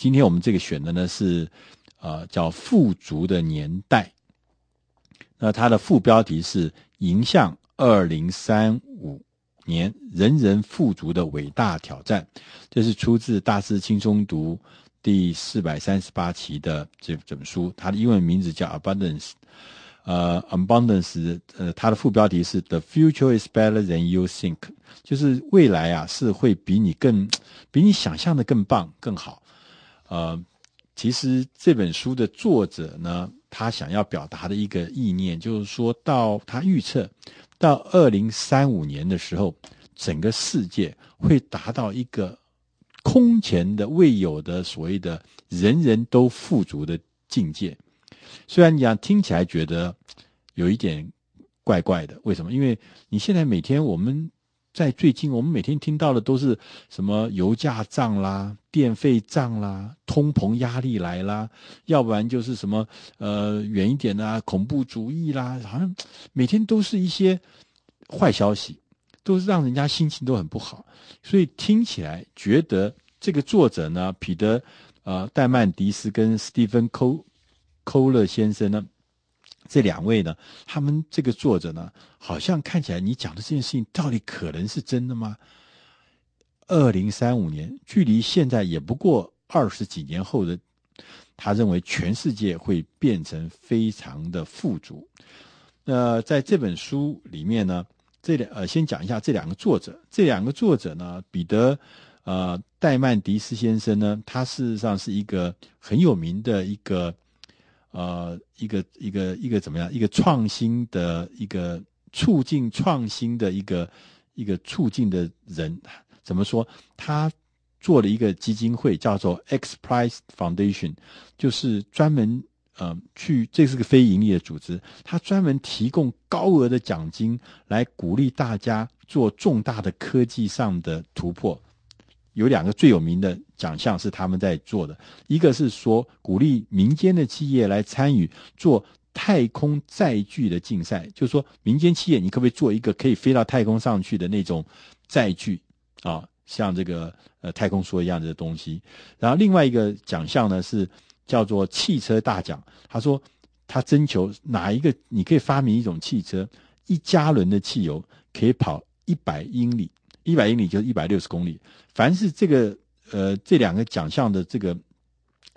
今天我们这个选的呢是，呃，叫富足的年代。那它的副标题是“迎向二零三五年人人富足的伟大挑战”，这是出自《大师轻松读》第四百三十八期的这这本书，它的英文名字叫 Abundance。呃，Abundance，呃，它的副标题是 “The future is better than you think”，就是未来啊是会比你更，比你想象的更棒、更好。呃，其实这本书的作者呢，他想要表达的一个意念，就是说到他预测到二零三五年的时候，整个世界会达到一个空前的、未有的所谓的人人都富足的境界。虽然你讲听起来觉得有一点怪怪的，为什么？因为你现在每天我们在最近，我们每天听到的都是什么油价涨啦、电费涨啦、通膨压力来啦，要不然就是什么呃远一点的啊，恐怖主义啦，好像每天都是一些坏消息，都是让人家心情都很不好。所以听起来觉得这个作者呢，彼得呃戴曼迪斯跟史蒂芬寇。寇勒先生呢，这两位呢，他们这个作者呢，好像看起来你讲的这件事情到底可能是真的吗？二零三五年，距离现在也不过二十几年后的，他认为全世界会变成非常的富足。那在这本书里面呢，这两呃，先讲一下这两个作者，这两个作者呢，彼得呃戴曼迪斯先生呢，他事实上是一个很有名的一个。呃，一个一个一个怎么样？一个创新的一个促进创新的一个一个促进的人，怎么说？他做了一个基金会，叫做 X Prize Foundation，就是专门呃去，这是个非盈利的组织，他专门提供高额的奖金来鼓励大家做重大的科技上的突破。有两个最有名的奖项是他们在做的，一个是说鼓励民间的企业来参与做太空载具的竞赛，就是说民间企业你可不可以做一个可以飞到太空上去的那种载具啊，像这个呃太空梭一样的东西。然后另外一个奖项呢是叫做汽车大奖，他说他征求哪一个你可以发明一种汽车，一加仑的汽油可以跑一百英里。一百英里就是一百六十公里。凡是这个呃这两个奖项的这个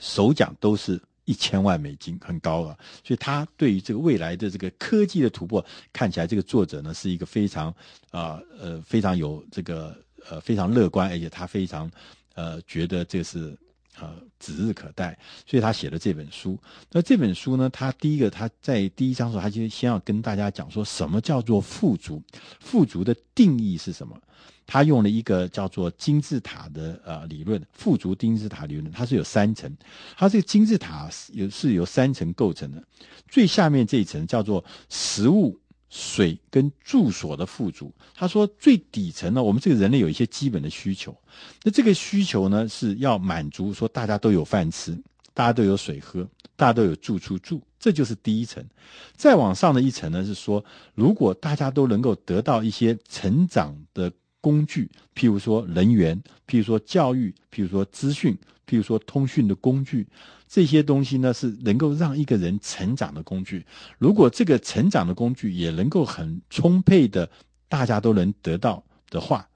首奖都是一千万美金，很高啊。所以他对于这个未来的这个科技的突破，看起来这个作者呢是一个非常啊呃，非常有这个呃非常乐观，而且他非常呃觉得这是。呃，指日可待，所以他写了这本书。那这本书呢，他第一个他在第一章的时候，他就先要跟大家讲说什么叫做富足，富足的定义是什么？他用了一个叫做金字塔的呃理论，富足金字塔理论，它是有三层，它这个金字塔有是由三层构成的，最下面这一层叫做食物。水跟住所的富足，他说最底层呢，我们这个人类有一些基本的需求，那这个需求呢是要满足，说大家都有饭吃，大家都有水喝，大家都有住处住，这就是第一层。再往上的一层呢是说，如果大家都能够得到一些成长的工具，譬如说人员，譬如说教育，譬如说资讯，譬如说通讯的工具。这些东西呢，是能够让一个人成长的工具。如果这个成长的工具也能够很充沛的，大家都能得到的话，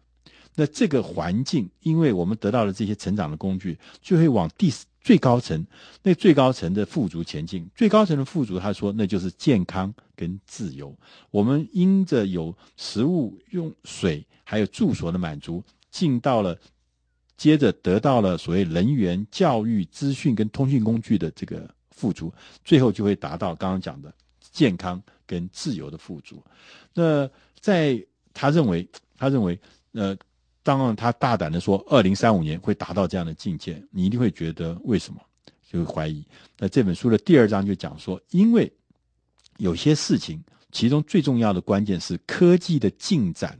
那这个环境，因为我们得到了这些成长的工具，就会往第最高层，那最高层的富足前进。最高层的富足，他说那就是健康跟自由。我们因着有食物、用水，还有住所的满足，进到了。接着得到了所谓人员、教育、资讯跟通讯工具的这个富足，最后就会达到刚刚讲的健康跟自由的富足。那在他认为，他认为，呃，当然他大胆的说，二零三五年会达到这样的境界，你一定会觉得为什么？就会怀疑。那这本书的第二章就讲说，因为有些事情，其中最重要的关键是科技的进展，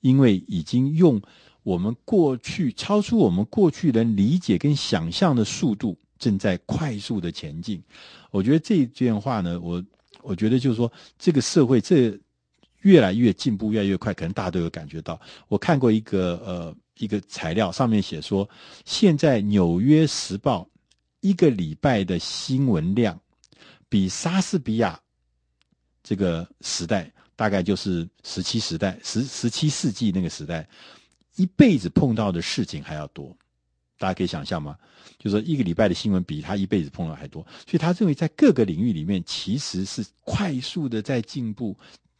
因为已经用。我们过去超出我们过去人理解跟想象的速度，正在快速的前进。我觉得这一段话呢，我我觉得就是说，这个社会这越来越进步，越来越快，可能大家都有感觉到。我看过一个呃一个材料，上面写说，现在《纽约时报》一个礼拜的新闻量，比莎士比亚这个时代，大概就是十七时代、十十七世纪那个时代，一辈子碰到的事情还要多。大家可以想象吗？就是说，一个礼拜的新闻比他一辈子碰到还多，所以他认为在各个领域里面其实是快速的在进步。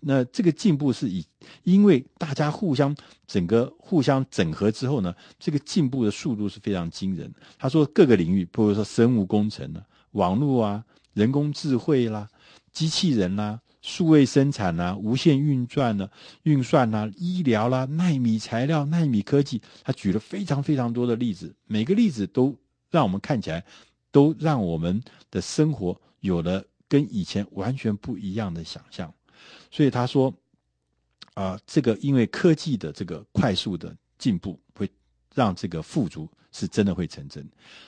那这个进步是以因为大家互相整个互相整合之后呢，这个进步的速度是非常惊人。他说各个领域，比如说生物工程啊、网络啊、人工智慧啦、机器人啦。数位生产呐、无线运转呢，运算呐、医疗啦、啊，奈米材料、纳米科技，他举了非常非常多的例子，每个例子都让我们看起来，都让我们的生活有了跟以前完全不一样的想象。所以他说，啊、这个因为科技的这个快速的进步，会让这个富足是真的会成真。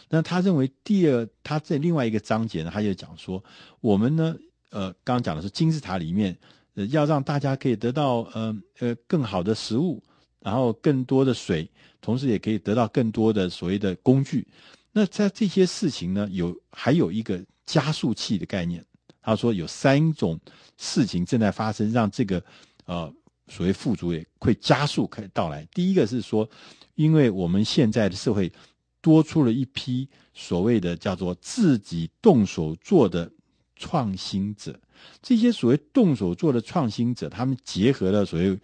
那他认为第二，他在另外一个章节呢，他就讲说，我们呢。呃，刚刚讲的是金字塔里面，呃，要让大家可以得到呃呃更好的食物，然后更多的水，同时也可以得到更多的所谓的工具。那在这些事情呢，有还有一个加速器的概念。他说有三种事情正在发生，让这个呃所谓富足也会加速可以到来。第一个是说，因为我们现在的社会多出了一批所谓的叫做自己动手做的。创新者，这些所谓动手做的创新者，他们结合了所谓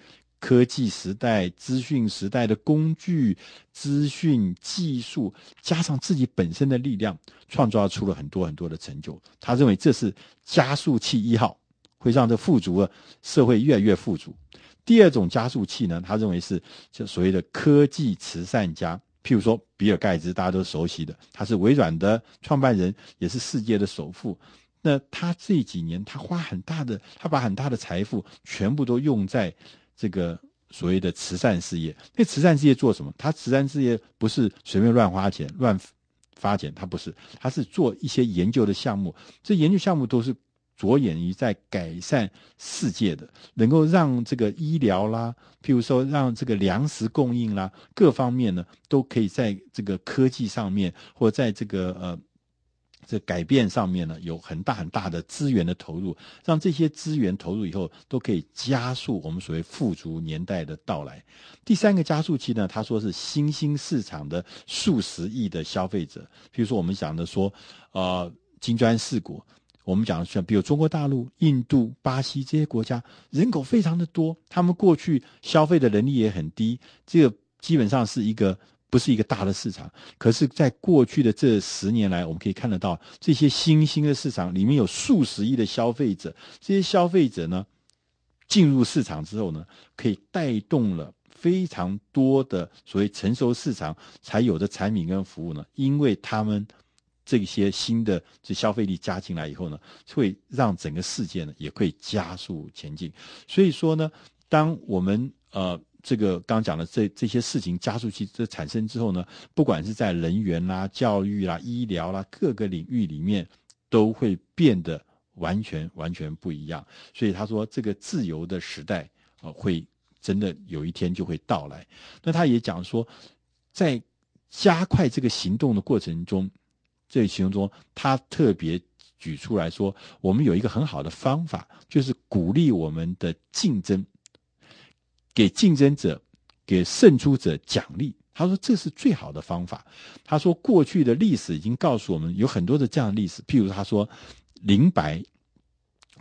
科技时代、资讯时代的工具、资讯技术，加上自己本身的力量，创造出了很多很多的成就。他认为这是加速器一号，会让这富足的社会越来越富足。第二种加速器呢，他认为是就所谓的科技慈善家，譬如说比尔盖茨，大家都熟悉的，他是微软的创办人，也是世界的首富。那他这几年，他花很大的，他把很大的财富全部都用在这个所谓的慈善事业。那慈善事业做什么？他慈善事业不是随便乱花钱、乱发钱，他不是，他是做一些研究的项目。这研究项目都是着眼于在改善世界的，能够让这个医疗啦，譬如说让这个粮食供应啦，各方面呢，都可以在这个科技上面，或在这个呃。这改变上面呢，有很大很大的资源的投入，让这些资源投入以后，都可以加速我们所谓富足年代的到来。第三个加速器呢，他说是新兴市场的数十亿的消费者，比如说我们讲的说，呃，金砖四国，我们讲像比如中国大陆、印度、巴西这些国家，人口非常的多，他们过去消费的能力也很低，这个基本上是一个。不是一个大的市场，可是，在过去的这十年来，我们可以看得到这些新兴的市场里面有数十亿的消费者。这些消费者呢，进入市场之后呢，可以带动了非常多的所谓成熟市场才有的产品跟服务呢。因为他们这些新的这消费力加进来以后呢，会让整个世界呢也会加速前进。所以说呢，当我们呃。这个刚讲的这这些事情加速器这产生之后呢，不管是在人员啦、教育啦、医疗啦各个领域里面，都会变得完全完全不一样。所以他说，这个自由的时代啊，会真的有一天就会到来。那他也讲说，在加快这个行动的过程中，这其中，他特别举出来说，我们有一个很好的方法，就是鼓励我们的竞争。给竞争者、给胜出者奖励，他说这是最好的方法。他说过去的历史已经告诉我们有很多的这样的历史，譬如他说林白，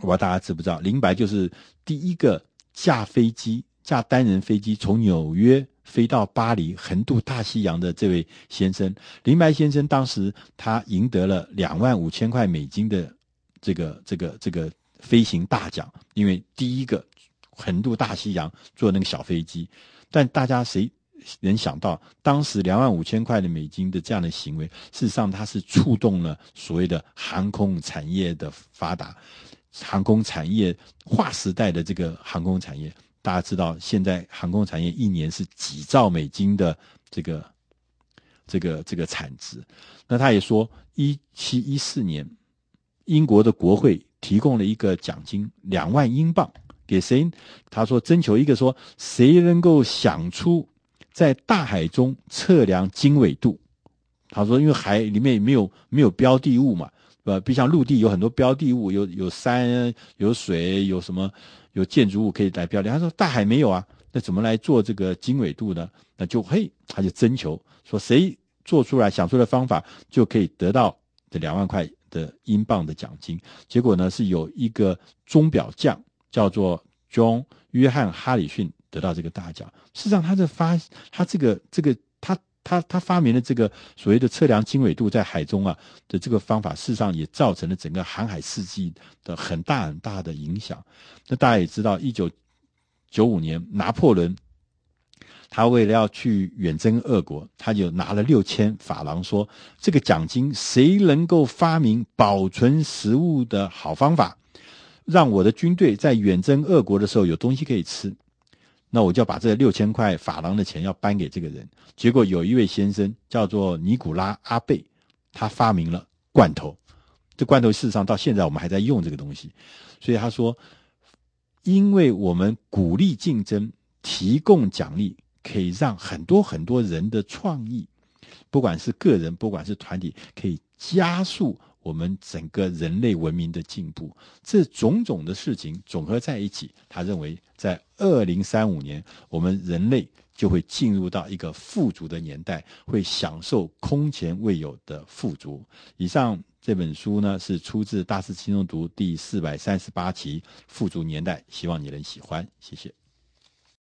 我不知道大家知不知道，林白就是第一个驾飞机、驾单人飞机从纽约飞到巴黎横渡大西洋的这位先生。林白先生当时他赢得了两万五千块美金的这个这个这个飞行大奖，因为第一个。横渡大西洋坐那个小飞机，但大家谁能想到，当时两万五千块的美金的这样的行为，事实上它是触动了所谓的航空产业的发达，航空产业划时代的这个航空产业，大家知道现在航空产业一年是几兆美金的这个这个这个产值。那他也说，一七一四年，英国的国会提供了一个奖金两万英镑。给谁？他说征求一个说，谁能够想出在大海中测量经纬度？他说，因为海里面没有没有标的物嘛，呃，不像陆地有很多标的物，有有山、有水、有什么有建筑物可以来标的。他说大海没有啊，那怎么来做这个经纬度呢？那就嘿，他就征求说，谁做出来想出的方法就可以得到这两万块的英镑的奖金。结果呢，是有一个钟表匠。叫做 John 约翰哈里逊得到这个大奖。事实上，他这发他这个这个他他他发明的这个所谓的测量经纬度在海中啊的这个方法，事实上也造成了整个航海世纪的很大很大的影响。那大家也知道，一九九五年拿破仑他为了要去远征俄国，他就拿了六千法郎，说这个奖金谁能够发明保存食物的好方法。让我的军队在远征俄国的时候有东西可以吃，那我就要把这六千块法郎的钱要颁给这个人。结果有一位先生叫做尼古拉阿贝，他发明了罐头。这罐头事实上到现在我们还在用这个东西，所以他说，因为我们鼓励竞争，提供奖励，可以让很多很多人的创意，不管是个人，不管是团体，可以加速。我们整个人类文明的进步，这种种的事情总合在一起，他认为在二零三五年，我们人类就会进入到一个富足的年代，会享受空前未有的富足。以上这本书呢，是出自《大师轻松读》第四百三十八期《富足年代》，希望你能喜欢，谢谢。